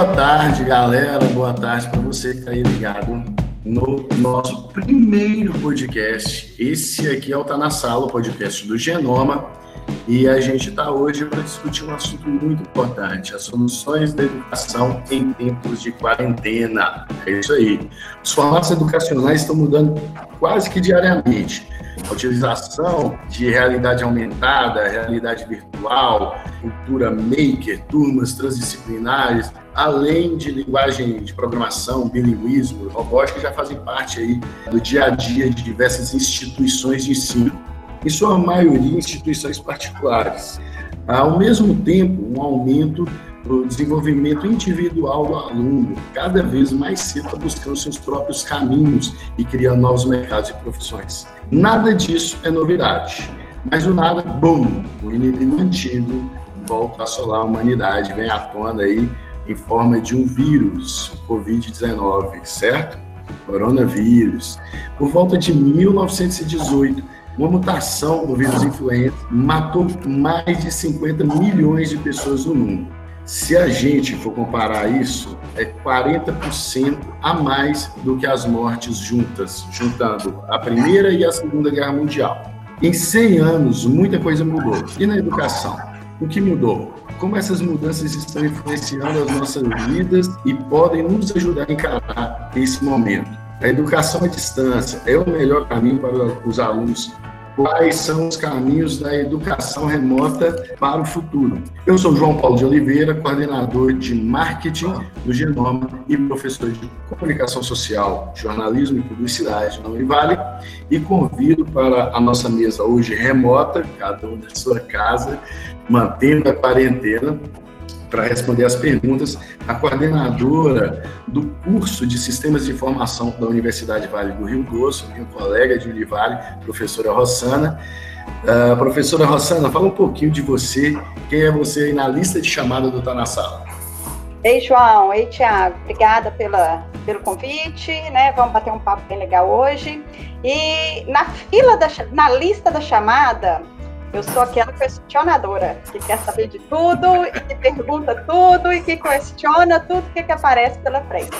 Boa tarde, galera. Boa tarde para você que está aí ligado no nosso primeiro podcast. Esse aqui é o Tá na Sala, o podcast do Genoma. E a gente está hoje para discutir um assunto muito importante: as soluções da educação em tempos de quarentena. É isso aí. Os formatos educacionais estão mudando quase que diariamente a utilização de realidade aumentada, realidade virtual, cultura maker, turmas transdisciplinares, além de linguagem de programação, bilinguismo, robótica, já fazem parte aí do dia a dia de diversas instituições de ensino, em sua maioria instituições particulares. Ao mesmo tempo, um aumento do desenvolvimento individual do aluno, cada vez mais cedo buscando seus próprios caminhos e criando novos mercados e profissões. Nada disso é novidade, mas o nada, bom, o inimigo antigo volta a assolar a humanidade, vem à tona aí em forma de um vírus, Covid-19, certo? Coronavírus. Por volta de 1918, uma mutação do vírus influenza matou mais de 50 milhões de pessoas no mundo. Se a gente for comparar isso, é 40% a mais do que as mortes juntas, juntando a Primeira e a Segunda Guerra Mundial. Em 100 anos, muita coisa mudou. E na educação? O que mudou? Como essas mudanças estão influenciando as nossas vidas e podem nos ajudar a encarar esse momento? A educação à distância é o melhor caminho para os alunos quais são os caminhos da educação remota para o futuro. Eu sou João Paulo de Oliveira, coordenador de marketing do Genoma e professor de comunicação social, jornalismo e publicidade na Univale, e convido para a nossa mesa hoje remota, cada um da sua casa, mantendo a quarentena, para responder as perguntas, a coordenadora do curso de Sistemas de Informação da Universidade Vale do Rio Doce, minha colega de Univale, professora Rossana. Uh, professora Rossana, fala um pouquinho de você, quem é você aí na lista de chamada do Tá na Sala. Ei, João, ei, Tiago, obrigada pela, pelo convite, né? Vamos bater um papo bem legal hoje. E na fila da na lista da chamada, eu sou aquela questionadora que quer saber de tudo e que pergunta tudo e que questiona tudo que, que aparece pela frente.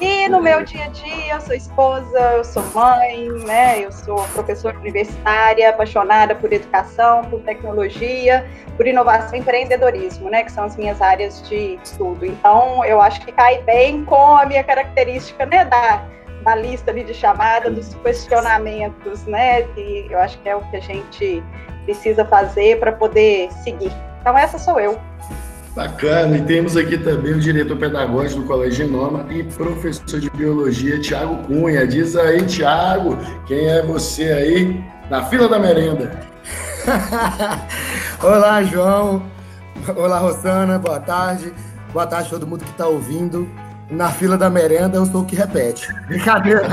E no meu dia a dia, eu sou esposa, eu sou mãe, né? Eu sou professora universitária, apaixonada por educação, por tecnologia, por inovação e empreendedorismo, né? Que são as minhas áreas de estudo. Então, eu acho que cai bem com a minha característica, né? Da, da lista ali de chamada, dos questionamentos, né? Que eu acho que é o que a gente precisa fazer para poder seguir. Então, essa sou eu. Bacana, e temos aqui também o diretor pedagógico do Colégio Genoma e professor de biologia, Tiago Cunha. Diz aí, Tiago, quem é você aí na fila da merenda? Olá, João. Olá, Rosana. Boa tarde. Boa tarde a todo mundo que está ouvindo. Na fila da merenda, eu sou o que repete. Brincadeira.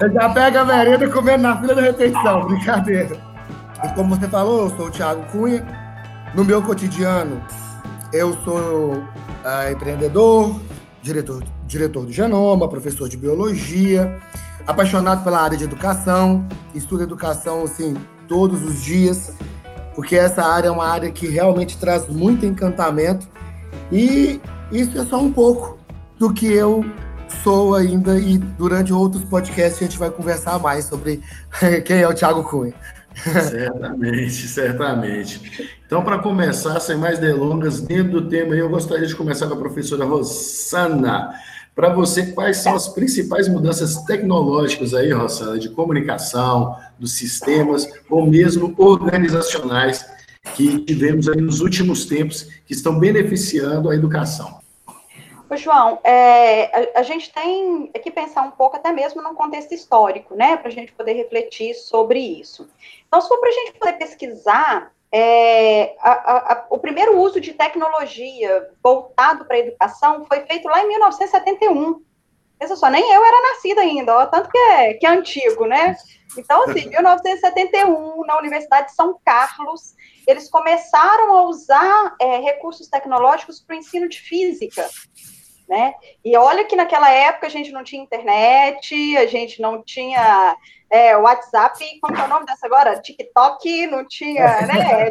eu já pego a merenda comendo na fila da retenção. Brincadeira. E como você falou, eu sou o Thiago Cunha. No meu cotidiano, eu sou uh, empreendedor, diretor, diretor do Genoma, professor de biologia, apaixonado pela área de educação, estudo educação assim todos os dias, porque essa área é uma área que realmente traz muito encantamento e isso é só um pouco do que eu sou ainda e durante outros podcasts a gente vai conversar mais sobre quem é o Thiago Cunha. Certamente, certamente. Então, para começar, sem mais delongas, dentro do tema, eu gostaria de começar com a professora Rosana. Para você, quais são as principais mudanças tecnológicas aí, Rosana, de comunicação, dos sistemas, ou mesmo organizacionais, que tivemos aí nos últimos tempos, que estão beneficiando a educação? Ô, João, é, a, a, gente tem que pensar um pouco até mesmo num contexto histórico, né, para a gente poder refletir sobre isso. Então, se for para a gente poder pesquisar, é, a, a, o primeiro uso de tecnologia voltado para a educação foi feito lá em 1971. Pensa só, nem eu era nascida ainda, ó, tanto que é, que é antigo, né? Então, assim, 1971, na Universidade de São Carlos, eles começaram a usar é, recursos tecnológicos para o ensino de física né? E olha que naquela época a gente não tinha internet, a gente não tinha é, WhatsApp, como é o nome dessa agora? TikTok, não tinha, né?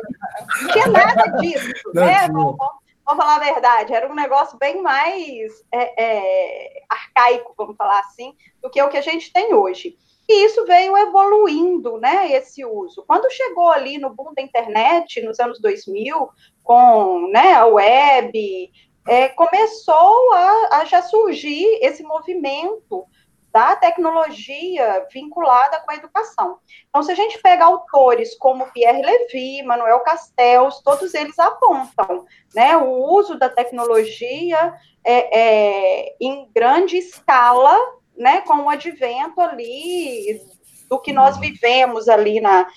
Não tinha nada disso, não né? Vamos, falar a verdade, era um negócio bem mais é, é, arcaico, vamos falar assim, do que o que a gente tem hoje. E isso veio evoluindo, né, esse uso. Quando chegou ali no boom da internet, nos anos 2000, com né, a web, é, começou a, a já surgir esse movimento da tecnologia vinculada com a educação. Então, se a gente pega autores como Pierre Levy, Manuel Castells, todos eles apontam né, o uso da tecnologia é, é, em grande escala, né, com o advento ali do que nós vivemos ali na,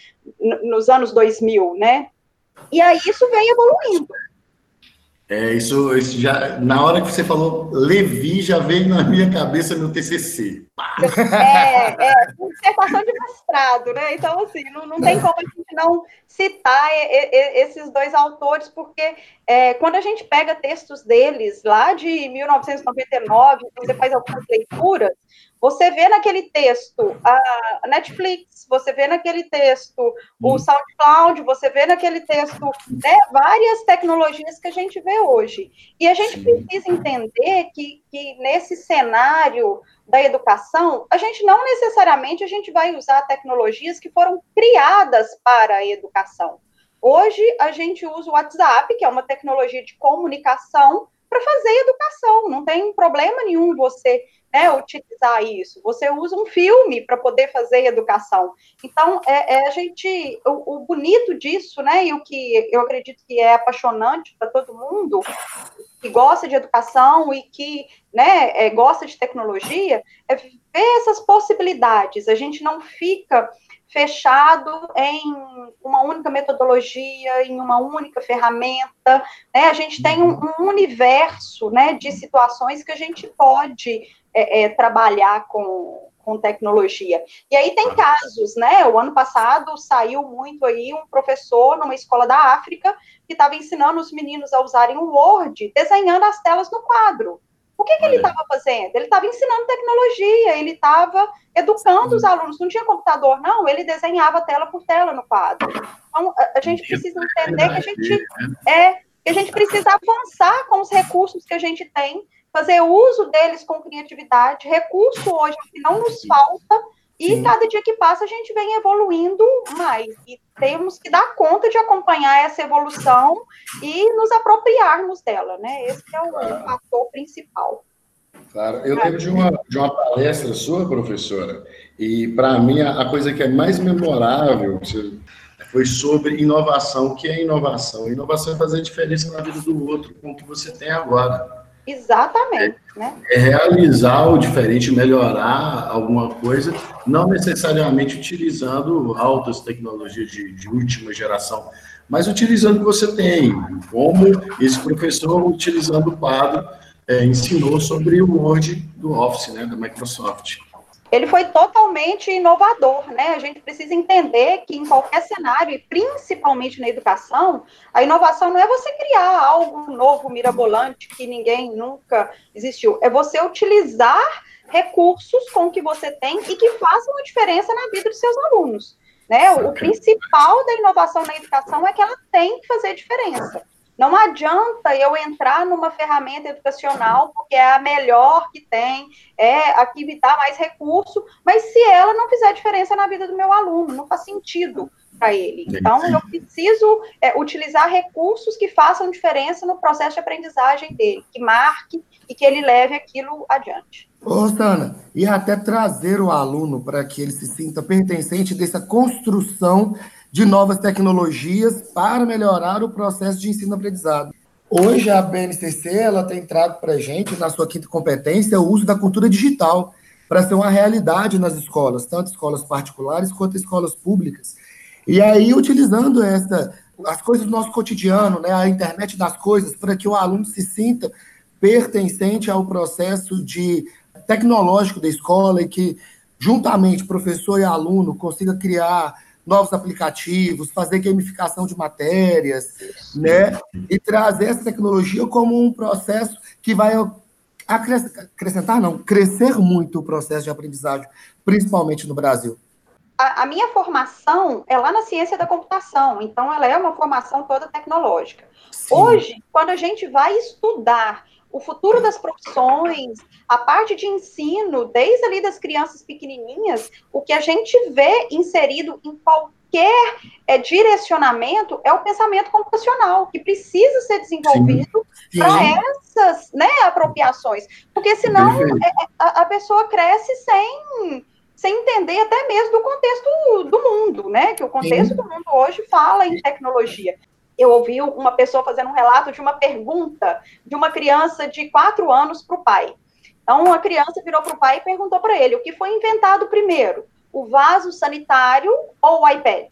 nos anos 2000, né? E aí isso vem evoluindo. É, isso, isso já, na hora que você falou Levi, já veio na minha cabeça meu TCC. É, é, dissertação de mestrado, né? Então, assim, não, não tem como a gente não citar esses dois autores, porque é, quando a gente pega textos deles, lá de 1999, você faz algumas leituras, você vê naquele texto a Netflix, você vê naquele texto o uhum. SoundCloud, você vê naquele texto né, várias tecnologias que a gente vê hoje. E a gente precisa entender que, que nesse cenário da educação, a gente não necessariamente a gente vai usar tecnologias que foram criadas para a educação. Hoje a gente usa o WhatsApp, que é uma tecnologia de comunicação, para fazer educação. Não tem problema nenhum você né, utilizar isso. Você usa um filme para poder fazer educação. Então, é, é a gente, o, o, bonito disso, né, e o que eu acredito que é apaixonante para todo mundo que gosta de educação e que, né, é, gosta de tecnologia, é ver essas possibilidades. A gente não fica fechado em uma única metodologia, em uma única ferramenta, né? A gente tem um, um universo, né, de situações que a gente pode é, é, trabalhar com, com tecnologia. E aí tem casos, né? O ano passado saiu muito aí um professor numa escola da África que estava ensinando os meninos a usarem o Word, desenhando as telas no quadro. O que, que ele estava fazendo? Ele estava ensinando tecnologia, ele estava educando Sim. os alunos. Não tinha computador, não, ele desenhava tela por tela no quadro. Então, a, a gente precisa entender que a gente é que a gente precisa avançar com os recursos que a gente tem fazer uso deles com criatividade, recurso hoje que não nos falta, e Sim. cada dia que passa a gente vem evoluindo mais. E temos que dar conta de acompanhar essa evolução e nos apropriarmos dela, né? Esse é o claro. fator principal. Claro, eu lembro de uma, de uma palestra sua, professora, e para mim a, a, coisa que é mais memorável foi sobre inovação. O que é inovação? Inovação é fazer diferença na vida do outro com o que você tem agora. Exatamente. É, né? é realizar o diferente, melhorar alguma coisa, não necessariamente utilizando altas tecnologias de, de última geração, mas utilizando o que você tem, como esse professor, utilizando o quadro, é, ensinou sobre o Word do Office, né, da Microsoft ele foi totalmente inovador, né? A gente precisa entender que em qualquer cenário, e principalmente na educação, a inovação não é você criar algo novo, mirabolante, que ninguém nunca existiu, é você utilizar recursos com o que você tem e que façam a diferença na vida dos seus alunos. Né? O principal da inovação na educação é que ela tem que fazer diferença. Não adianta eu entrar numa ferramenta educacional porque é a melhor que tem, é a que me dá mais recurso, mas se ela não fizer diferença na vida do meu aluno, não faz sentido para ele. Então, eu preciso é, utilizar recursos que façam diferença no processo de aprendizagem dele, que marque e que ele leve aquilo adiante. Ô, Sana, e até trazer o aluno para que ele se sinta pertencente dessa construção de novas tecnologias para melhorar o processo de ensino-aprendizado. Hoje, a BNCC ela tem trago para a gente, na sua quinta competência, o uso da cultura digital para ser uma realidade nas escolas, tanto escolas particulares quanto escolas públicas. E aí, utilizando essa, as coisas do nosso cotidiano, né, a internet das coisas, para que o aluno se sinta pertencente ao processo de tecnológico da escola e que, juntamente, professor e aluno consiga criar novos aplicativos, fazer gamificação de matérias, né? E trazer essa tecnologia como um processo que vai acrescentar, não, crescer muito o processo de aprendizagem, principalmente no Brasil. a, a, minha formação é lá na ciência da computação, então ela é uma formação toda tecnológica. Sim. Hoje, quando a gente vai estudar o futuro das profissões, a parte de ensino, desde ali das crianças pequenininhas, o que a gente vê inserido em qualquer é, direcionamento é o pensamento computacional, que precisa ser desenvolvido para essas né, apropriações, porque senão é, é, a, a pessoa cresce sem sem entender até mesmo do contexto do mundo, né? Que o contexto Sim. do mundo hoje fala em tecnologia eu ouvi uma pessoa fazendo um relato de uma pergunta de uma criança de quatro anos para o pai. Então, a criança virou para o pai e perguntou para ele o que foi inventado primeiro, o vaso sanitário ou o iPad?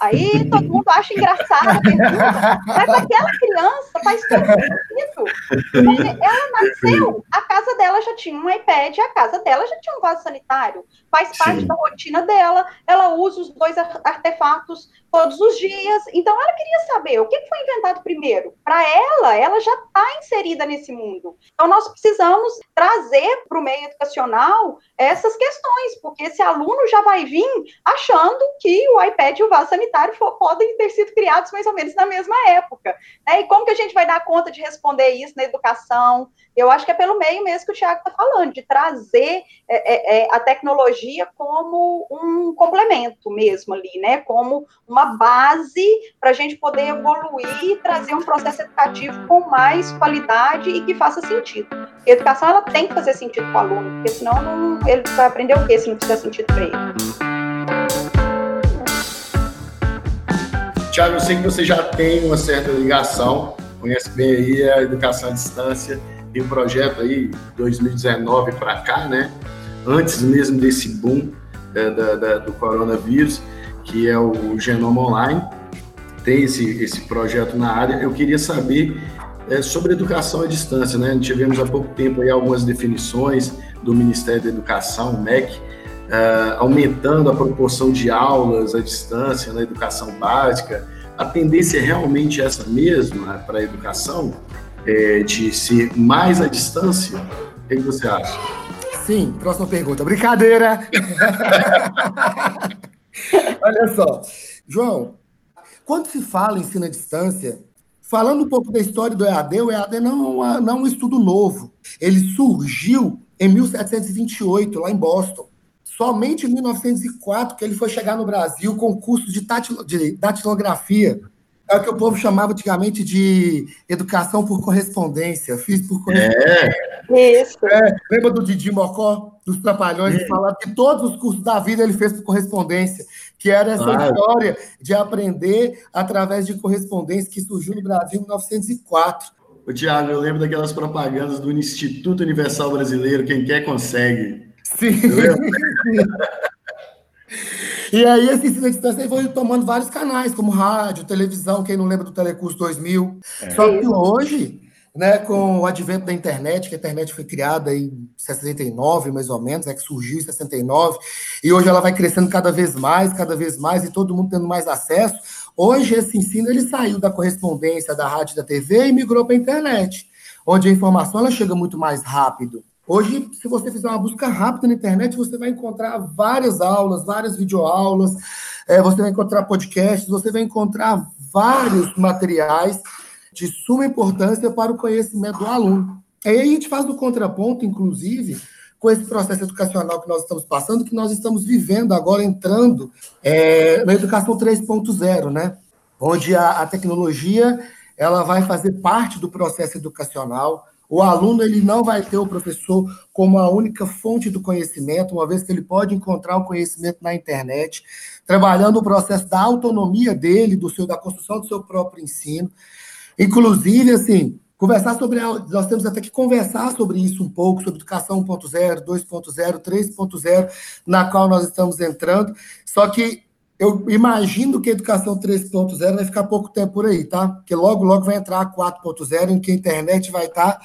Aí todo mundo acha engraçado a pergunta, mas aquela criança faz todo sentido. Ela nasceu, a casa dela já tinha um iPad, a casa dela já tinha um vaso sanitário. Faz parte Sim. da rotina dela, ela usa os dois artefatos todos os dias. Então, ela queria saber o que foi inventado primeiro. Para ela, ela já está inserida nesse mundo. Então, nós precisamos trazer para o meio educacional essas questões, porque esse aluno já vai vir achando que o iPad e o vaso sanitário podem ter sido criados mais ou menos na mesma época. Né? E como que a gente vai dar conta de responder isso na educação? Eu acho que é pelo meio mesmo que o Tiago está falando, de trazer é, é, é, a tecnologia como um complemento mesmo ali, né? Como uma base para a gente poder evoluir e trazer um processo educativo com mais qualidade e que faça sentido. A educação ela tem que fazer sentido para o aluno, porque senão não, ele vai aprender o quê se não fizer sentido para ele? Tiago, eu sei que você já tem uma certa ligação, conhece bem aí a educação à distância tem um projeto aí, 2019 para cá, né? Antes mesmo desse boom é, da, da, do coronavírus, que é o Genoma Online. Tem esse, esse projeto na área. Eu queria saber é, sobre educação à distância, né? Tivemos há pouco tempo aí algumas definições do Ministério da Educação, o MEC, é, aumentando a proporção de aulas à distância na educação básica. A tendência é realmente essa mesma para a educação? é, de ser mais à distância? O que você acha? Sim, próxima pergunta. Brincadeira! Olha só, João, quando se fala em ensino à distância, falando um pouco da história do EAD, o EAD não, é não é um estudo novo. Ele surgiu em 1728, lá em Boston. Somente em 1904 que ele foi chegar no Brasil com curso de, de datilografia é o que o povo chamava antigamente de educação por correspondência. Fiz por correspondência. É. Isso. É, lembra do Didi Mocó, dos Trapalhões, é. falava que todos os cursos da vida ele fez por correspondência, que era essa ah, história de aprender através de correspondência que surgiu no Brasil em 1904. Ô, Tiago, eu lembro daquelas propagandas do Instituto Universal Brasileiro, quem quer consegue. Sim. E aí esse ensino à distância foi tomando vários canais, como rádio, televisão, quem não lembra do Telecurso 2000. É. Só que hoje, né, com o advento da internet, que a internet foi criada em 69, mais ou menos, é que surgiu em 69, e hoje ela vai crescendo cada vez mais, cada vez mais, e todo mundo tendo mais acesso. Hoje esse ensino ele saiu da correspondência da rádio da TV e migrou para a internet, onde a informação ela chega muito mais rápido. Hoje, se você fizer uma busca rápida na internet, você vai encontrar várias aulas, várias videoaulas, é, você vai encontrar podcasts, você vai encontrar vários materiais de suma importância para o conhecimento do aluno. Aí a gente faz o contraponto, inclusive, com esse processo educacional que nós estamos passando, que nós estamos vivendo agora, entrando é, na educação 3.0, né? Onde a, a tecnologia ela vai fazer parte do processo educacional, o aluno ele não vai ter o professor como a única fonte do conhecimento, uma vez que ele pode encontrar o conhecimento na internet, trabalhando o processo da autonomia dele, do seu da construção do seu próprio ensino. Inclusive, assim, conversar sobre nós temos até que conversar sobre isso um pouco, sobre educação 1.0, 2.0, 3.0, na qual nós estamos entrando. Só que eu imagino que a educação 3.0 vai ficar pouco tempo por aí, tá? Porque logo, logo vai entrar a 4.0, em que a internet vai estar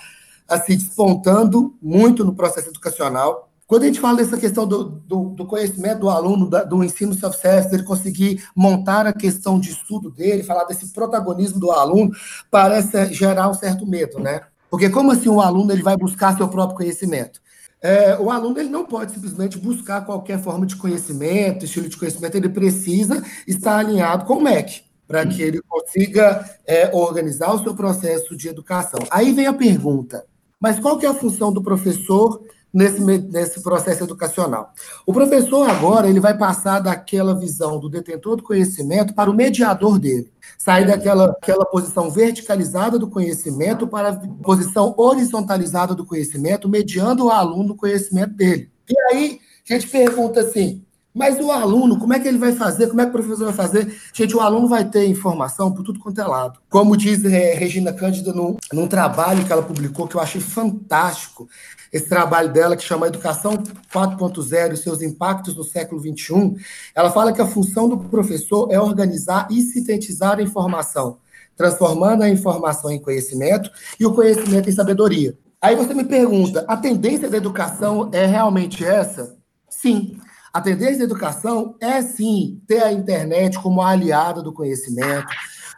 assim, despontando muito no processo educacional. Quando a gente fala dessa questão do, do, do conhecimento do aluno, da, do ensino self-service, dele conseguir montar a questão de estudo dele, falar desse protagonismo do aluno, parece gerar um certo medo, né? Porque como assim o aluno ele vai buscar seu próprio conhecimento? é, o aluno ele não pode simplesmente buscar qualquer forma de conhecimento, estilo de conhecimento, ele precisa estar alinhado com o MEC, para que ele consiga é, organizar o seu processo de educação. Aí vem a pergunta, mas qual que é a função do professor nesse, nesse processo educacional. O professor agora ele vai passar daquela visão do detentor do conhecimento para o mediador dele, sair daquela aquela posição verticalizada do conhecimento para a posição horizontalizada do conhecimento, mediando o aluno no conhecimento dele. E aí a gente pergunta assim, mas o aluno, como é que ele vai fazer? Como é que o professor vai fazer? Gente, o aluno vai ter informação por tudo quanto é lado. Como diz é, Regina Cândida num, num trabalho que ela publicou, que eu achei fantástico, esse trabalho dela, que chama Educação 4.0 e seus impactos no século XXI, ela fala que a função do professor é organizar e sintetizar a informação, transformando a informação em conhecimento e o conhecimento em sabedoria. Aí você me pergunta, a tendência da educação é realmente essa? Sim. A tendência da educação é sim ter a internet como aliada do conhecimento,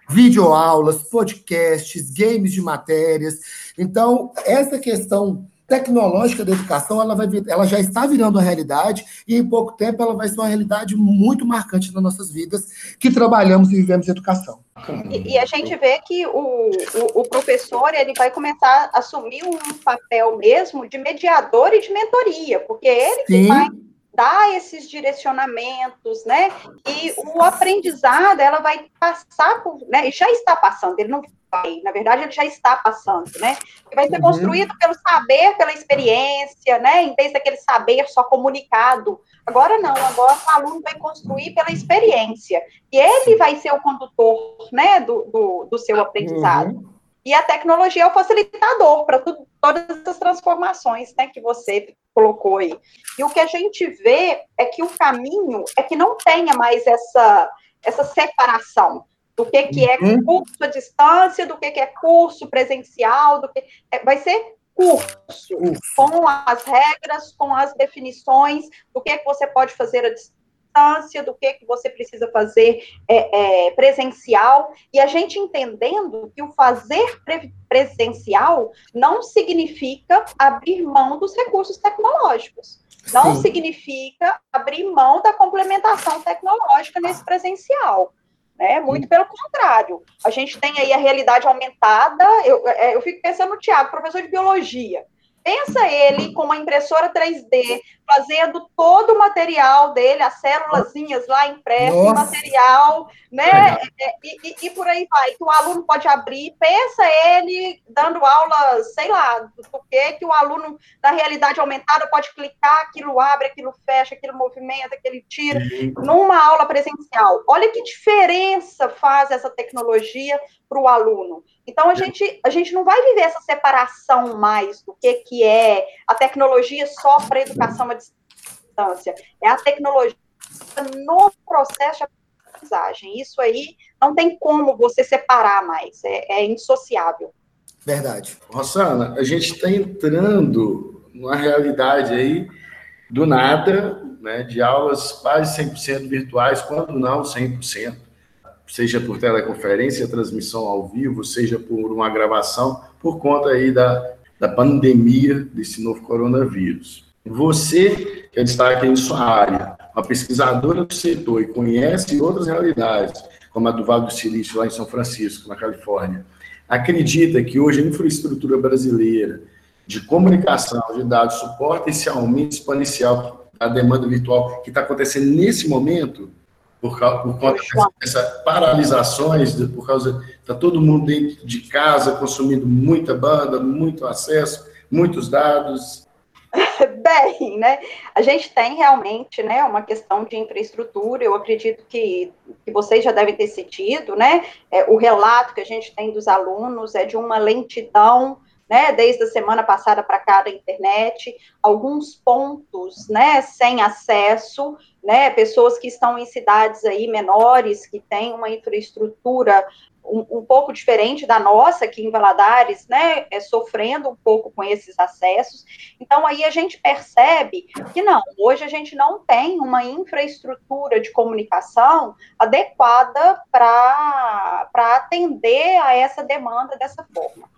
videoaulas, podcasts, games de matérias. Então, essa questão tecnológica da educação, ela, vai, ela já está virando uma realidade e em pouco tempo ela vai ser uma realidade muito marcante nas nossas vidas que trabalhamos e vivemos educação. E, e a gente vê que o, o, o, professor ele vai começar a assumir um papel mesmo de mediador e de mentoria, porque ele Sim. que vai dar esses direcionamentos, né? E o aprendizado, ela vai passar por, né? E já está passando, ele não vai, na verdade, ele já está passando, né? E vai ser uhum. construído pelo saber, pela experiência, né? Em vez daquele saber só comunicado. Agora não, agora o aluno vai construir pela experiência. E ele vai ser o condutor, né, do, do, do seu aprendizado. Uhum. E a tecnologia é o facilitador para todas essas transformações né, que você colocou aí. E o que a gente vê é que o caminho é que não tenha mais essa, essa separação do que, que é uhum. curso à distância, do que, que é curso presencial, do que é, vai ser curso, com as regras, com as definições do que, que você pode fazer à distância distância, do que, que você precisa fazer é, é, presencial, e a gente entendendo que o fazer pre presencial não significa abrir mão dos recursos tecnológicos. Não Sim. significa abrir mão da complementação tecnológica nesse presencial. Né? Muito pelo contrário. A gente tem aí a realidade aumentada. Eu, é, eu fico pensando no Tiago, professor de biologia. Pensa ele com uma impressora 3D, fazendo todo o material dele, as célulazinhas lá impressas, material, né? É, e, e, e, por aí vai, que o aluno pode abrir. Pensa ele dando aula, sei lá, do que que o aluno, na realidade aumentada, pode clicar, aquilo abre, aquilo fecha, aquilo movimenta, aquele tira, uhum. numa aula presencial. Olha que diferença faz essa tecnologia para o aluno. Então, a gente, a gente não vai viver essa separação mais do que, que é a tecnologia só para educação à distância. É a tecnologia no processo de aprendizagem. Isso aí não tem como você separar mais, é, é indissociável. Verdade. Rossana, a gente está entrando numa realidade aí do nada, né, de aulas quase 100% virtuais, quando não 100% seja por teleconferência, transmissão ao vivo, seja por uma gravação, por conta aí da, da pandemia desse novo coronavírus. Você, que é destaque em sua área, uma pesquisadora do setor e conhece outras realidades, como a do Vale do Silício, lá em São Francisco, na Califórnia, acredita que hoje a infraestrutura brasileira de comunicação de dados suporta esse aumento exponencial da demanda virtual que está acontecendo nesse momento? Por, por conta dessas paralisações, por causa está todo mundo dentro de casa consumindo muita banda, muito acesso, muitos dados. Bem, né? A gente tem realmente, né, uma questão de infraestrutura. Eu acredito que, que vocês já devem ter sentido, né? É, o relato que a gente tem dos alunos é de uma lentidão né, desde a semana passada para cá da internet, alguns pontos, né, sem acesso, né, pessoas que estão em cidades aí menores, que têm uma infraestrutura um, um, pouco diferente da nossa aqui em Valadares, né, é, sofrendo um pouco com esses acessos. Então, aí a gente percebe que não, hoje a gente não tem uma infraestrutura de comunicação adequada para atender a essa demanda dessa forma.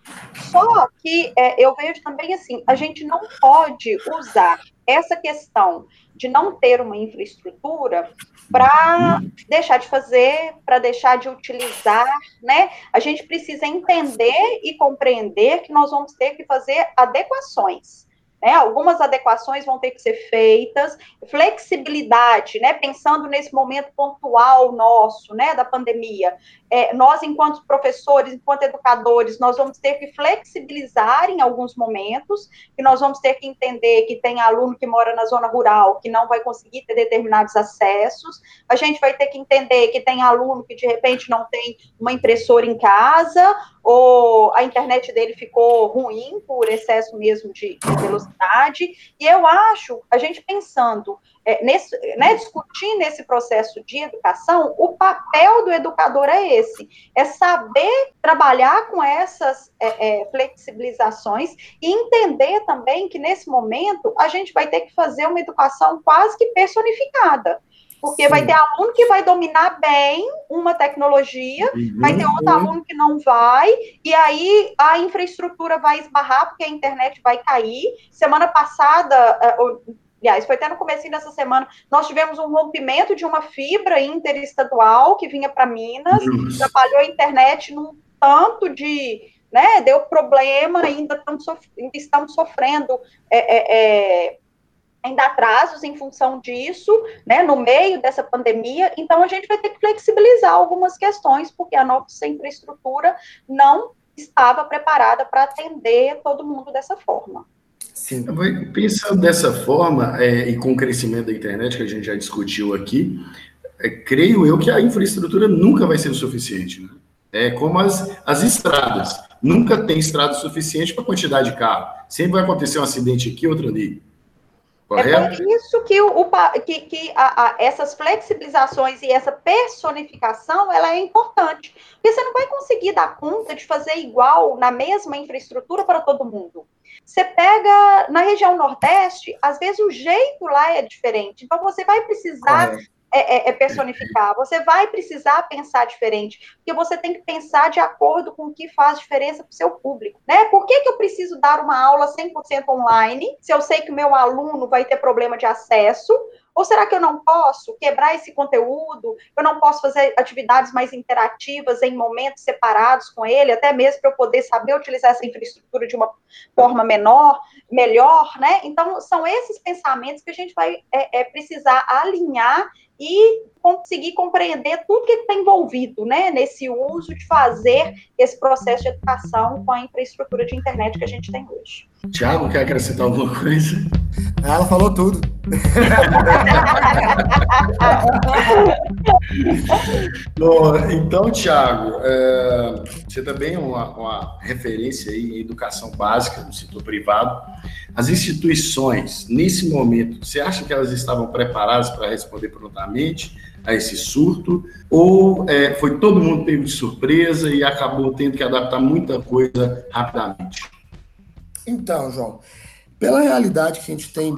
Só que é, eu vejo também assim, a gente não pode usar essa questão de não ter uma infraestrutura para deixar de fazer, para deixar de utilizar, né? A gente precisa entender e compreender que nós vamos ter que fazer adequações. Né? Algumas adequações vão ter que ser feitas, flexibilidade, né? Pensando nesse momento pontual nosso, né, da pandemia, é, nós, enquanto professores, enquanto educadores, nós vamos ter que flexibilizar em alguns momentos, que nós vamos ter que entender que tem aluno que mora na zona rural que não vai conseguir ter determinados acessos, a gente vai ter que entender que tem aluno que de repente não tem uma impressora em casa, ou a internet dele ficou ruim por excesso mesmo de, de velocidade, e eu acho, a gente pensando é, nesse, né, discutindo esse processo de educação, o papel do educador é esse, é saber trabalhar com essas é, é, flexibilizações e entender também que nesse momento a gente vai ter que fazer uma educação quase que personificada. Porque Sim. vai ter aluno que vai dominar bem uma tecnologia, uhum, vai ter outro uhum. aluno que não vai, e aí a infraestrutura vai esbarrar, porque a internet vai cair. Semana passada, é, aliás, foi até no começo dessa semana, nós tivemos um rompimento de uma fibra interestadual que vinha para Minas, Deus. atrapalhou a internet num tanto de, né, deu problema, ainda estamos, sof ainda estamos sofrendo é, é, é, ainda atrasos em função disso, né, no meio dessa pandemia, então a gente vai ter que flexibilizar algumas questões, porque a nossa infraestrutura não estava preparada para atender todo mundo dessa forma. Sim. Pensando dessa forma, é, e com o crescimento da internet, que a gente já discutiu aqui, é, creio eu que a infraestrutura nunca vai ser o suficiente. Né? É como as, as estradas. Nunca tem estrada suficiente para a quantidade de carro. Sempre vai acontecer um acidente aqui, outro ali. Correto? É por isso que, o, que, que a, a, essas flexibilizações e essa personificação ela é importante. Porque você não vai conseguir dar conta de fazer igual na mesma infraestrutura para todo mundo. Você pega na região Nordeste, às vezes o jeito lá é diferente. Então, você vai precisar é, é, é, personificar, você vai precisar pensar diferente, porque você tem que pensar de acordo com o que faz diferença para o seu público. Né? Por que, que eu preciso dar uma aula 100% online, se eu sei que o meu aluno vai ter problema de acesso? Ou será que eu não posso quebrar esse conteúdo? Eu não posso fazer atividades mais interativas em momentos separados com ele, até mesmo para eu poder saber utilizar essa infraestrutura de uma forma menor, melhor, né? Então, são esses pensamentos que a gente vai é, é, precisar alinhar e conseguir compreender tudo que está envolvido né, nesse uso de fazer esse processo de educação com a infraestrutura de internet que a gente tem hoje. Tiago, quer acrescentar alguma coisa? Ela falou tudo. Bom, então, Tiago, é, você também é uma, uma referência em educação básica no setor privado. As instituições, nesse momento, você acha que elas estavam preparadas para responder prontamente a esse surto? Ou é, foi todo mundo pego de surpresa e acabou tendo que adaptar muita coisa rapidamente? Então, João, pela realidade que a gente tem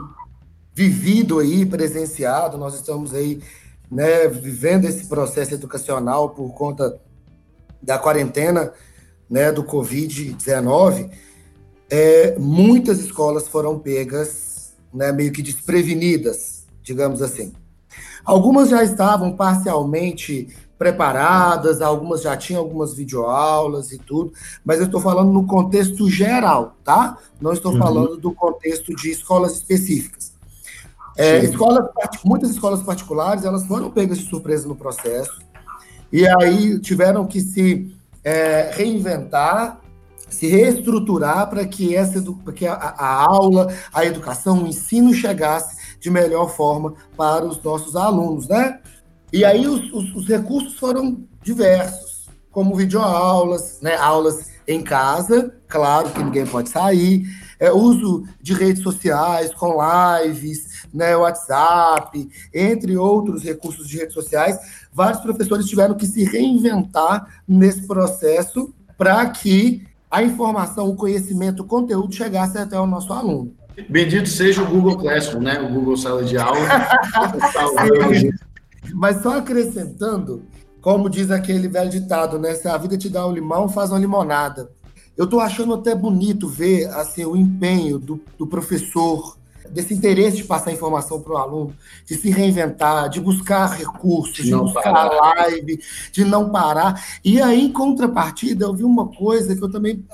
vivido aí, presenciado, nós estamos aí né, vivendo esse processo educacional por conta da quarentena né, do Covid-19, é, muitas escolas foram pegas né, meio que desprevenidas, digamos assim. Algumas já estavam parcialmente preparadas, algumas já tinham algumas videoaulas e tudo, mas eu estou falando no contexto geral, tá? Não estou uhum. falando do contexto de escolas específicas. É, escolas, muitas escolas particulares, elas foram pegas de surpresa no processo, e aí tiveram que se é, reinventar, se reestruturar para que, essa, que a, a aula, a educação, o ensino chegasse de melhor forma para os nossos alunos, né? E aí os, os, os recursos foram diversos, como videoaulas, né, aulas em casa, claro que ninguém pode sair, é, uso de redes sociais, com lives, né, WhatsApp, entre outros recursos de redes sociais, vários professores tiveram que se reinventar nesse processo para que a informação, o conhecimento, o conteúdo chegasse até o nosso aluno. Bendito seja o Google Classroom, né? O Google Sala de Aula. Mas só acrescentando, como diz aquele velho ditado, né? Se a vida te dá um limão, faz uma limonada. Eu estou achando até bonito ver assim, o empenho do, do professor, desse interesse de passar informação para o aluno, de se reinventar, de buscar recursos, de buscar parar. live, de não parar. E aí, em contrapartida, eu vi uma coisa que eu também.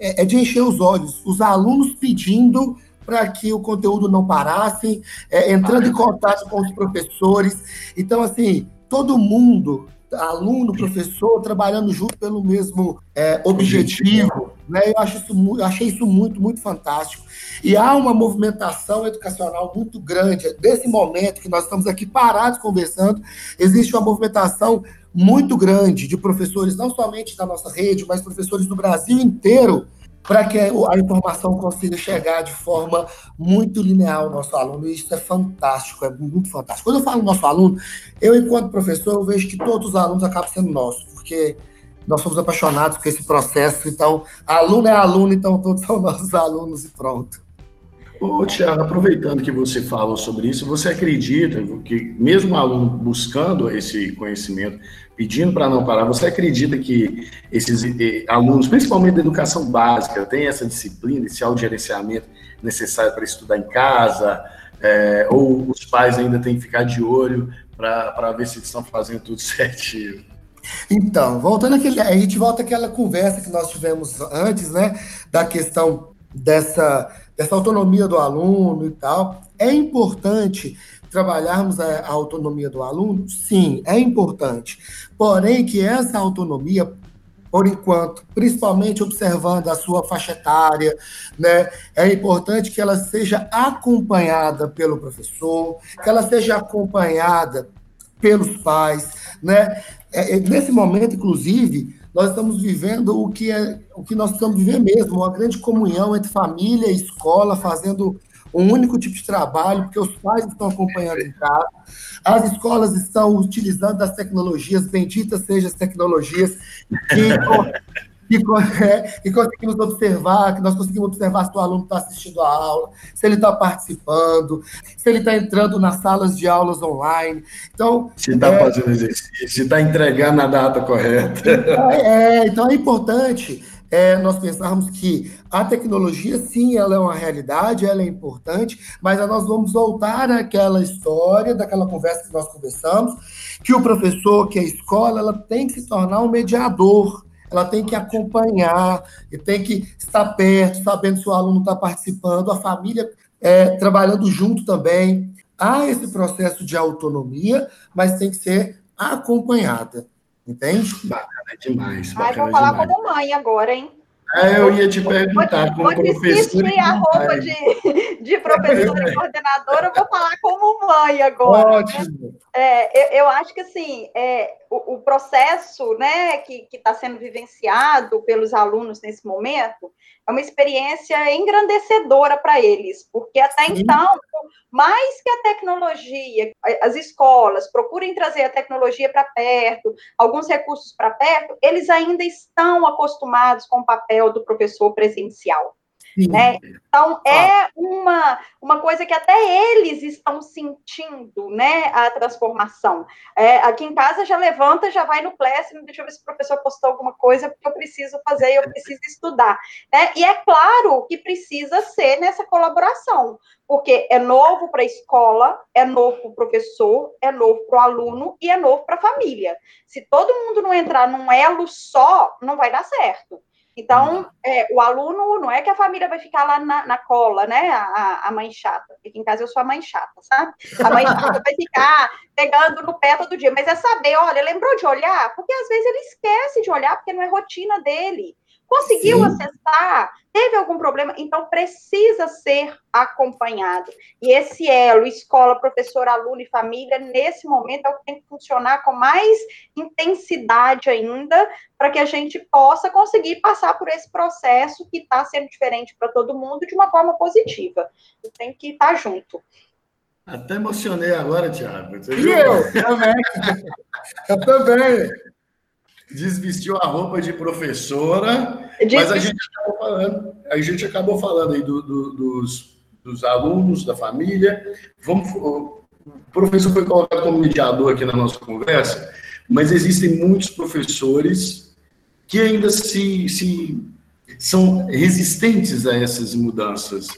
É, é de encher os olhos. Os alunos pedindo para que o conteúdo não parasse, é, entrando em contato com os professores. Então, assim, todo mundo, aluno, professor, trabalhando junto pelo mesmo é, objetivo. Né? Eu, acho isso, eu achei isso muito, muito fantástico. E há uma movimentação educacional muito grande. Desse momento que nós estamos aqui parados conversando, existe uma movimentação muito grande de professores, não somente da nossa rede, mas professores do Brasil inteiro, para que a informação consiga chegar de forma muito linear ao nosso aluno. E isso é fantástico, é muito fantástico. Quando eu falo nosso aluno, eu, enquanto professor, eu vejo que todos os alunos acabam sendo nossos, porque nós somos apaixonados por esse processo. Então, aluno é aluno, então todos são nossos alunos e pronto. Ô, Tiago, aproveitando que você falou sobre isso, você acredita que, mesmo o aluno buscando esse conhecimento, pedindo para não parar, você acredita que esses eh, alunos, principalmente da educação básica, têm essa disciplina, esse autogerenciamento necessário para estudar em casa? É, ou os pais ainda têm que ficar de olho para ver se estão fazendo tudo certinho? Então, voltando aquele, a gente volta àquela conversa que nós tivemos antes, né, da questão dessa dessa autonomia do aluno e tal. É importante trabalharmos a, a autonomia do aluno? Sim, é importante. Porém, que essa autonomia por enquanto, principalmente observando a sua faixa etária, né? É importante que ela seja acompanhada pelo professor, que ela seja acompanhada pelos pais, né? É, é nesse momento, inclusive, nós estamos vivendo o que é o que nós estamos vivendo mesmo, uma grande comunhão entre família e escola, fazendo um único tipo de trabalho, porque os pais estão acompanhando em casa, as escolas estão utilizando as tecnologias, benditas sejam as tecnologias, que e, é, e conseguimos observar, que nós conseguimos observar se o aluno está assistindo a aula, se ele está participando, se ele está entrando nas salas de aulas online. Então, se está é, fazendo exercício, se está entregando a data correta. É, então é importante é, nós pensarmos que a tecnologia, sim, ela é uma realidade, ela é importante, mas nós vamos voltar àquela história, daquela conversa que nós conversamos, que o professor, que a escola, ela tem que se tornar um mediador ela tem que acompanhar, e tem que estar perto, sabendo se o aluno está participando, a família é, trabalhando junto também. Há esse processo de autonomia, mas tem que ser acompanhada. Entende? Bacana demais. Bacana Ai, vou falar demais. como mãe agora, hein? É, eu ia te perguntar como professor. vestir a roupa de, de professora e coordenadora, eu vou falar como mãe agora. Né? Ótimo. Né? É, eu, eu, acho que assim, é, o, o processo né, que está sendo vivenciado pelos alunos nesse momento é uma experiência engrandecedora para eles, porque até Sim. então, mais que a tecnologia, as escolas procurem trazer a tecnologia para perto, alguns recursos para perto, eles ainda estão acostumados com o papel do professor presencial. Né? Então, é uma, uma coisa que até eles estão sentindo, né, a transformação. É, aqui em casa já levanta, já vai no Classroom, deixa eu ver se o professor postou alguma coisa, porque eu preciso fazer, eu preciso estudar. Né? E é claro que precisa ser nessa colaboração, porque é novo para a escola, é novo para o professor, é novo para o aluno e é novo para a família. Se todo mundo não entrar num elo só, não vai dar certo. Então, uhum. é, o aluno, não é que a família vai ficar lá na, na cola, né? A, a, mãe chata. Porque aqui em casa eu sou a mãe chata, sabe? A mãe chata vai ficar pegando no pé todo dia. Mas é saber, olha, lembrou de olhar? Porque às vezes ele esquece de olhar, porque não é rotina dele. Conseguiu Sim. acessar? Teve algum problema? Então, precisa ser acompanhado. E esse elo, escola, professor, aluno e família, nesse momento é o que tem que funcionar com mais intensidade ainda, para que a gente possa conseguir passar por esse processo que está sendo diferente para todo mundo de uma forma positiva. Tem que estar tá junto. Até emocionei agora, Tiago. E eu também. eu também. Desvestiu a roupa de professora, mas a gente acabou falando, a gente acabou falando aí do, do, dos, dos alunos, da família. Vamos, o professor foi colocado como mediador aqui na nossa conversa, mas existem muitos professores que ainda se, se são resistentes a essas mudanças.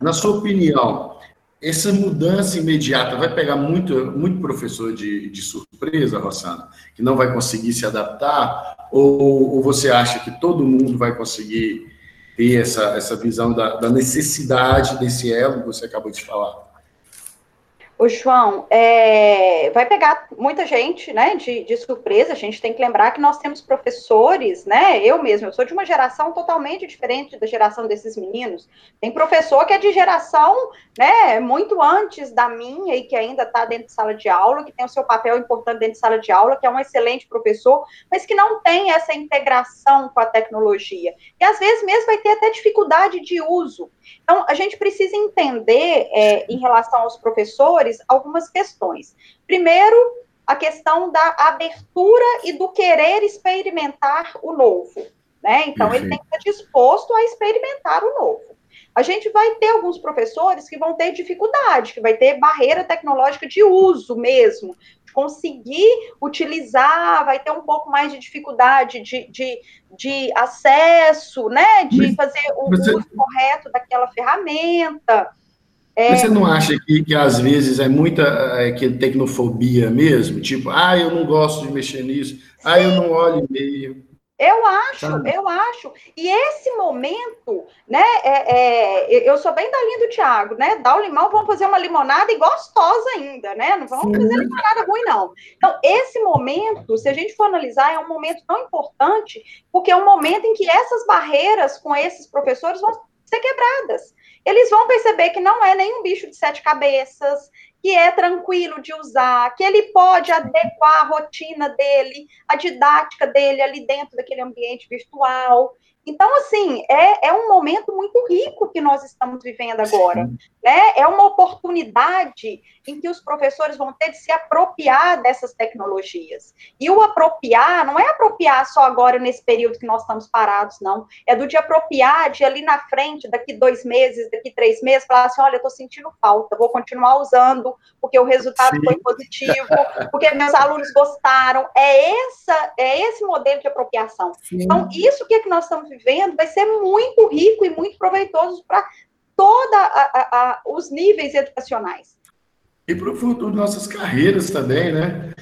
Na sua opinião, essa mudança imediata vai pegar muito, muito professor de, de surpresa, Rossana, que não vai conseguir se adaptar? Ou, ou, você acha que todo mundo vai conseguir ter essa, essa visão da, da necessidade desse elo que você acabou de falar? O João, é, vai pegar muita gente, né, de, de, surpresa. A gente tem que lembrar que nós temos professores, né? Eu mesmo, eu sou de uma geração totalmente diferente da geração desses meninos. Tem professor que é de geração, né, muito antes da minha e que ainda está dentro de sala de aula, que tem o seu papel importante dentro de sala de aula, que é um excelente professor, mas que não tem essa integração com a tecnologia. E às vezes mesmo vai ter até dificuldade de uso. Então, a gente precisa entender, é, em relação aos professores, algumas questões. Primeiro, a questão da abertura e do querer experimentar o novo. Né? Então, ele tem que estar disposto a experimentar o novo. A gente vai ter alguns professores que vão ter dificuldade, que vai ter barreira tecnológica de uso mesmo, conseguir utilizar, vai ter um pouco mais de dificuldade de, de, de acesso, né? De fazer o você, uso correto daquela ferramenta. É... Você não acha que, que às vezes é muita é, que tecnofobia mesmo? Tipo, ah, eu não gosto de mexer nisso, Sim. ah, eu não olho e-mail. Eu acho, eu acho. E esse momento, né? É, é, eu sou bem da linha do Thiago, né? Dá o limão, vamos fazer uma limonada e gostosa ainda, né? Não vamos Sim. fazer limonada ruim, não. Então, esse momento, se a gente for analisar, é um momento tão importante, porque é um momento em que essas barreiras com esses professores vão ser quebradas. Eles vão perceber que não é nenhum bicho de sete cabeças, que é tranquilo de usar, que ele pode adequar a rotina dele, a didática dele ali dentro daquele ambiente virtual. Então, assim, é, é um momento muito rico que nós estamos vivendo agora. Né? É uma oportunidade em que os professores vão ter de se apropriar dessas tecnologias. E o apropriar não é apropriar só agora nesse período que nós estamos parados, não. É do de apropriar de ali na frente, daqui dois meses, daqui três meses, falar assim: olha, eu estou sentindo falta, vou continuar usando, porque o resultado Sim. foi positivo, porque meus alunos gostaram. É, essa, é esse modelo de apropriação. Sim. Então, isso que, é que nós estamos vivendo vai ser muito rico e muito proveitoso para todos os níveis educacionais. E para o futuro de nossas carreiras também, né?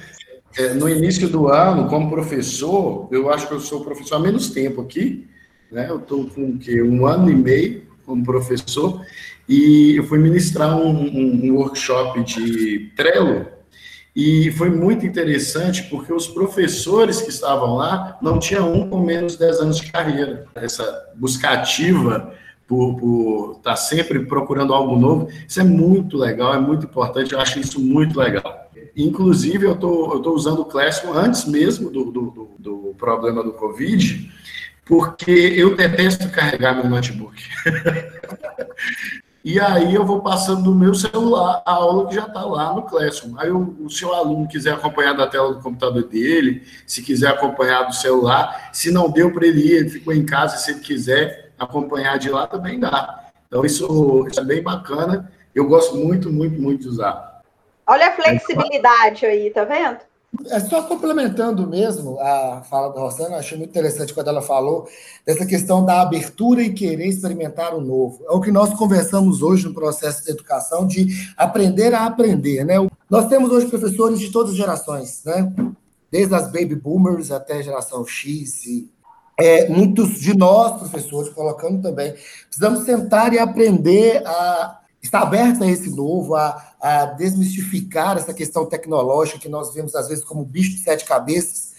É, no início do ano, como professor, eu acho que eu sou professor há menos tempo aqui, né? Eu estou com que, um ano e meio como professor, e eu fui ministrar um, um, um workshop de Trello, e foi muito interessante porque os professores que estavam lá não tinha um com menos de 10 anos de carreira. Essa buscativa por estar tá sempre procurando algo novo, isso é muito legal, é muito importante, eu acho isso muito legal. Inclusive, eu tô, estou tô usando o Classroom antes mesmo do, do, do problema do Covid, porque eu detesto carregar meu notebook. E aí eu vou passando do meu celular a aula que já está lá no Classroom. Aí o, o seu aluno quiser acompanhar da tela do computador dele, se quiser acompanhar do celular, se não deu para ele ir, ele ficou em casa, se ele quiser acompanhar de lá, também dá. Então isso, isso é bem bacana. Eu gosto muito, muito, muito de usar. Olha a flexibilidade aí, tá vendo? É só complementando mesmo a fala da Rosana, achei muito interessante quando ela falou dessa questão da abertura e querer experimentar o novo. É o que nós conversamos hoje no processo de educação, de aprender a aprender, né? Nós temos hoje professores de todas as gerações, né? Desde as baby boomers até a geração X e é, muitos de nós, professores, colocando também, precisamos sentar e aprender a estar aberto a esse novo, a, a desmistificar essa questão tecnológica que nós vemos às vezes como bicho de sete cabeças.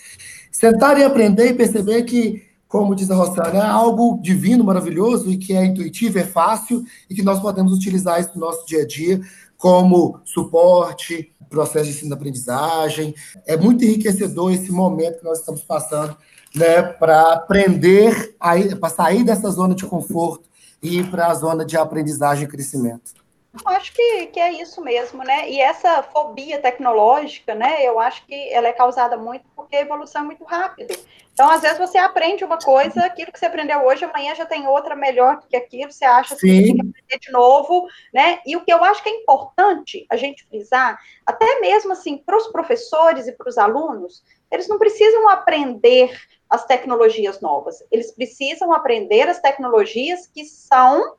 Sentar e aprender e perceber que, como diz a Rossana, é algo divino, maravilhoso e que é intuitivo, é fácil e que nós podemos utilizar isso no nosso dia a dia como suporte, processo de ensino-aprendizagem. É muito enriquecedor esse momento que nós estamos passando né, para aprender, para sair dessa zona de conforto e ir para a zona de aprendizagem e crescimento. Eu acho que, que é isso mesmo, né? E essa fobia tecnológica, né? Eu acho que ela é causada muito porque a evolução é muito rápida. Então, às vezes, você aprende uma coisa, aquilo que você aprendeu hoje, amanhã já tem outra melhor que aquilo, você acha que você tem que aprender de novo, né? E o que eu acho que é importante a gente frisar, até mesmo assim, para os professores e para os alunos, eles não precisam aprender as tecnologias novas, eles precisam aprender as tecnologias que são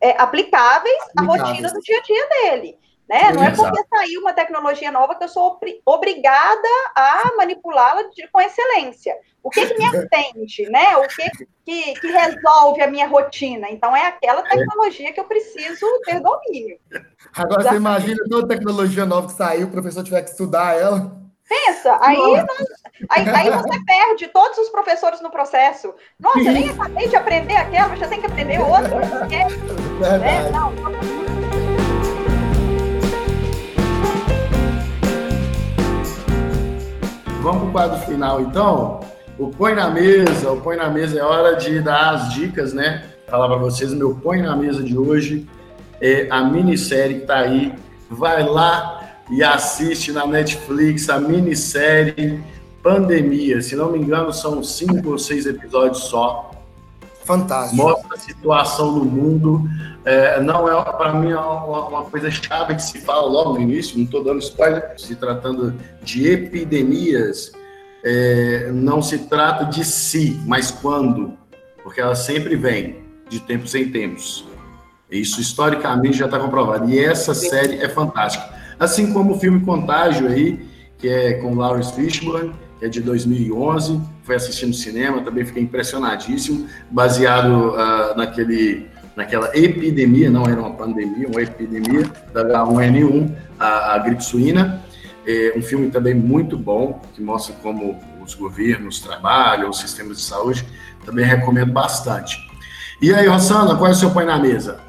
é, aplicáveis, à rotina do dia a dia dele. Né? Não é porque saiu uma tecnologia nova que eu sou obrigada a manipulá-la com excelência. O que, que me atende, né? O que, que, que, resolve a minha rotina? Então, é aquela é. tecnologia que eu preciso ter domínio. Agora, você imagina toda tecnologia nova que saiu, o professor tiver que estudar ela. Pensa, aí, aí, aí, você perde todos os professores no processo. Nossa, eu nem acabei de aprender aquela, já tem que aprender outra. É, né? Não, Vamos para o quadro final, então? O Põe na Mesa. O Põe na Mesa é hora de dar as dicas, né? Falar para vocês, meu Põe na Mesa de hoje é a minissérie que está aí. Vai lá e assiste na Netflix a minissérie Pandemia. Se não me engano, são cinco ou seis episódios só. Fantástico. Mostra a situação no mundo. É, não é, para mim, é uma, uma, coisa chave que se fala logo no início, não estou dando spoiler, se tratando de epidemias, é, não se trata de si, mas quando, porque ela sempre vem, de tempos em tempos. Isso historicamente já está comprovado. E essa série é fantástica. Assim como o filme Contágio aí, que é com Lawrence Fishburne, que é de 2011, foi assistindo no cinema, também fiquei impressionadíssimo, baseado uh, naquele, naquela epidemia, não era uma pandemia, uma epidemia da H1N1, a, a gripe suína. É um filme também muito bom, que mostra como os governos trabalham, os sistemas de saúde, também recomendo bastante. E aí, Rosana, qual é o seu põe na mesa?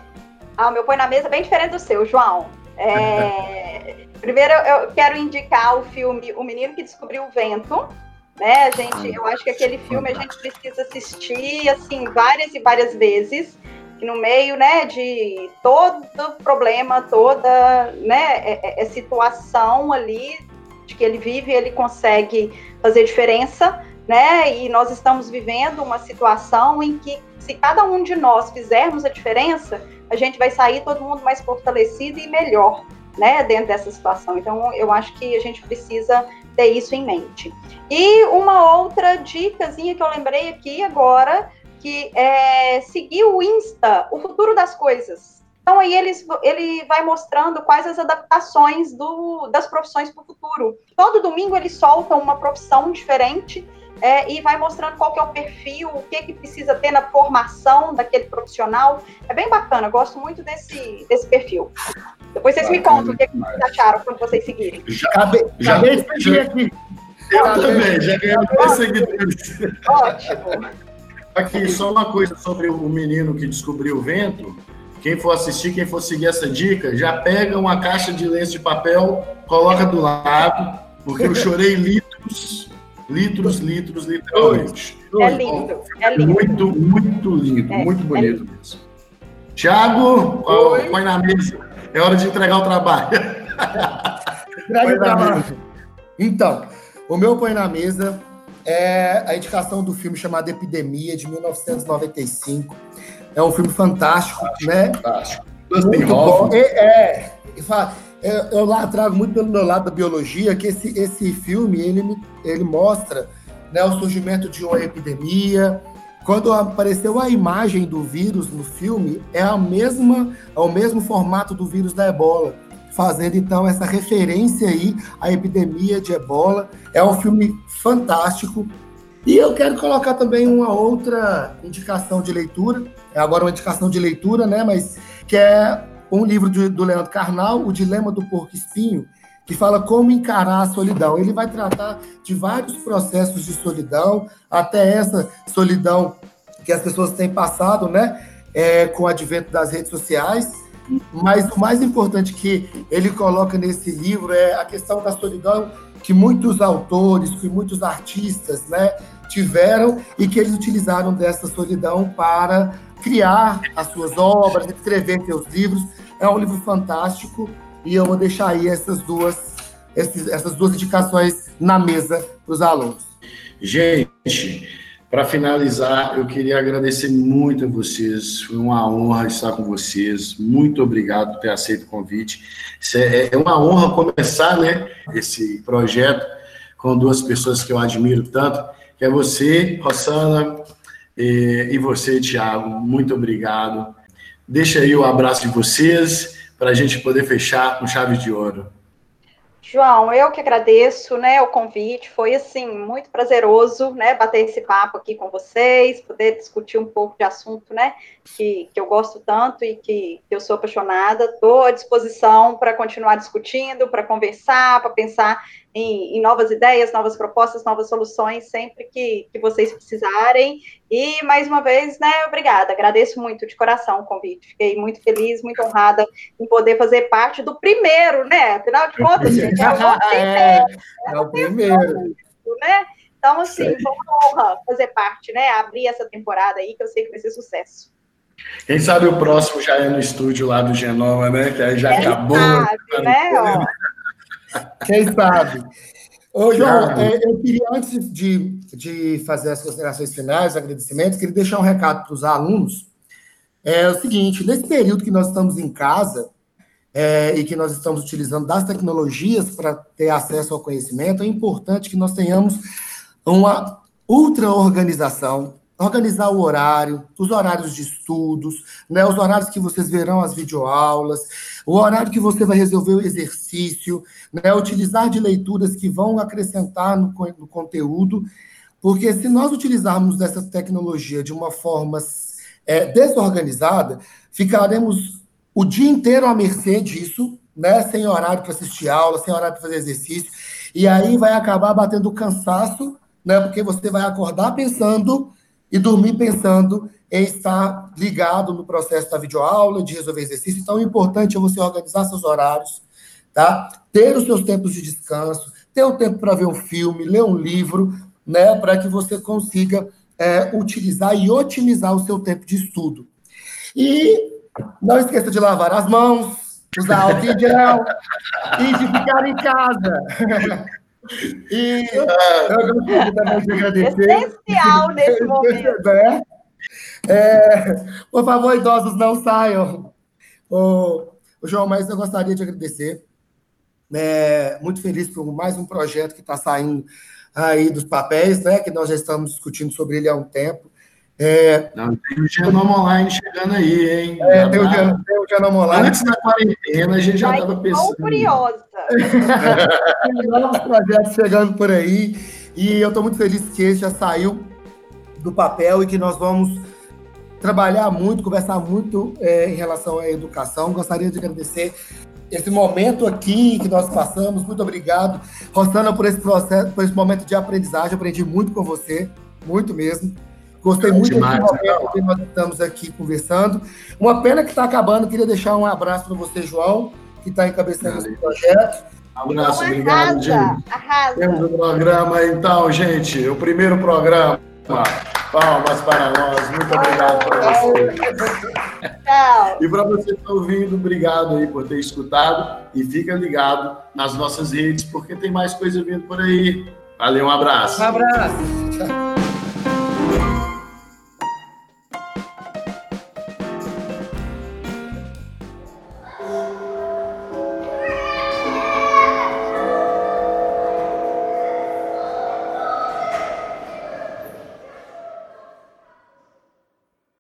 Ah, o meu põe na mesa é bem diferente do seu, João. É... Primeiro, eu quero indicar o filme O Menino que Descobriu o Vento. Né, gente, eu acho que aquele filme a gente precisa assistir assim várias e várias vezes, que no meio, né, de todo problema, toda, né, é, é, é situação ali de que ele vive, ele consegue fazer diferença, né? E nós estamos vivendo uma situação em que se cada um de nós fizermos a diferença, a gente vai sair todo mundo mais fortalecido e melhor, né, dentro dessa situação. Então, eu acho que a gente precisa ter isso em mente. E uma outra dicasinha que eu lembrei aqui agora, que é seguir o Insta, o futuro das coisas. Então, aí eles, ele vai mostrando quais as adaptações do, das profissões para o futuro. Todo domingo eles soltam uma profissão diferente é, e vai mostrando qual que é o perfil, o que, que precisa ter na formação daquele profissional. É bem bacana, gosto muito desse, desse perfil. Depois vocês bacana, me contam o que, que vocês acharam quando vocês seguirem. Já, acabei, já, acabei de seguir aqui. Eu também, já ganhei dois seguidores. Ótimo. Aqui, só uma coisa sobre o menino que descobriu o vento. Quem for assistir, quem for seguir essa dica, já pega uma caixa de lenço de papel, coloca do lado, porque eu chorei litros litros, litros, literalmente. É lindo, é lindo. Muito, muito lindo, é, muito é bonito é mesmo. Tiago, põe na mesa. É hora de entregar o trabalho. Entrega o trabalho. Então, o meu põe na mesa é a indicação do filme chamado Epidemia, de 1995. É um filme fantástico, fantástico né? Fantástico. Muito bom. É, é, eu, eu lá trago muito pelo meu lado da biologia que esse, esse filme ele, ele mostra né, o surgimento de uma epidemia. Quando apareceu a imagem do vírus no filme, é a mesma, é o mesmo formato do vírus da ebola, fazendo então essa referência aí à epidemia de ebola. É um filme fantástico. E eu quero colocar também uma outra indicação de leitura, é agora uma indicação de leitura, né, mas que é um livro do Leandro Carnal, O Dilema do Porco Espinho, que fala como encarar a solidão. Ele vai tratar de vários processos de solidão, até essa solidão que as pessoas têm passado, né, é, com o advento das redes sociais. Mas o mais importante que ele coloca nesse livro é a questão da solidão que muitos autores, que muitos artistas, né, tiveram e que eles utilizaram dessa solidão para criar as suas obras, escrever seus livros. É um livro fantástico e eu vou deixar aí essas duas, essas duas indicações na mesa para os alunos. Gente, para finalizar, eu queria agradecer muito a vocês. Foi uma honra estar com vocês. Muito obrigado por ter aceito o convite. É, é uma honra começar, né, esse projeto com duas pessoas que eu admiro tanto, que é você, Rossana, e você, Tiago. Muito obrigado. Deixa aí o abraço de vocês para a gente poder fechar com chave de ouro. João, eu que agradeço, né, o convite, foi, assim, muito prazeroso, né, bater esse papo aqui com vocês, poder discutir um pouco de assunto, né, que, que eu gosto tanto e que, que eu sou apaixonada, estou à disposição para continuar discutindo, para conversar, para pensar em, em, novas ideias, novas propostas, novas soluções, sempre que, que vocês precisarem. E, mais uma vez, né, obrigada. Agradeço muito de coração o convite. Fiquei muito feliz, muito honrada em poder fazer parte do primeiro, né? Afinal de contas, gente, é o primeiro. É, é o primeiro. Né? Então, assim, foi uma honra fazer parte, né? Abrir essa temporada aí, que eu sei que vai ser sucesso. Quem sabe o próximo já é no estúdio lá do Genoma, né? Que aí já Quem acabou. Sabe, né? Ó. Quem sabe? Ô, João, é, eu queria, antes de, de fazer as considerações finais, agradecimentos, queria deixar um recado para os alunos. É o seguinte: nesse período que nós estamos em casa é, e que nós estamos utilizando das tecnologias para ter acesso ao conhecimento, é importante que nós tenhamos uma ultra organização, organizar o horário, os horários de estudos, né, os horários que vocês verão as videoaulas, o horário que você vai resolver o exercício, né, utilizar de leituras que vão acrescentar no, no conteúdo, porque se nós utilizarmos dessa tecnologia de uma forma é, desorganizada, ficaremos o dia inteiro à mercê disso, né, sem horário para assistir aula, sem horário para fazer exercício, e aí vai acabar batendo cansaço, né, porque você vai acordar pensando e dormir pensando em estar ligado no processo da videoaula, de resolver exercício. Então, o importante é você organizar seus horários, tá? Ter os seus tempos de descanso, ter o tempo para ver um filme, ler um livro, né? Para que você consiga é, utilizar e otimizar o seu tempo de estudo. E não esqueça de lavar as mãos, usar álcool gel e de ficar em casa. E eu gostaria também de agradecer. Essencial nesse momento. Né? É, por favor, idosos, não saiam. O, o João, mas eu gostaria de agradecer. É, muito feliz por mais um projeto que está saindo aí dos papéis, né? Que nós já estamos discutindo sobre ele há um tempo. É, Não, tem o Genoma Online chegando aí, hein? É, tem, o, tem o Genoma Online. Antes da quarentena, a gente já estava pensando. Estou curiosa. tem novos projetos chegando por aí. E eu estou muito feliz que esse já saiu do papel e que nós vamos trabalhar muito, conversar muito é, em relação à educação. Gostaria de agradecer esse momento aqui que nós passamos. Muito obrigado, Rosana, por esse processo, por esse momento de aprendizagem. Aprendi muito com você, muito mesmo. Gostei muito demais, momento que nós estamos aqui conversando. Uma pena que está acabando. Queria deixar um abraço para você, João, que está encabeçando esse projeto. Abraço, então, obrigado, gente. Temos o programa, então, gente. O primeiro programa. Palmas para nós. Muito obrigado para você. Tchau. E para você que está ouvindo, obrigado aí por ter escutado. E fica ligado nas nossas redes, porque tem mais coisa vindo por aí. Valeu, um abraço. Um abraço.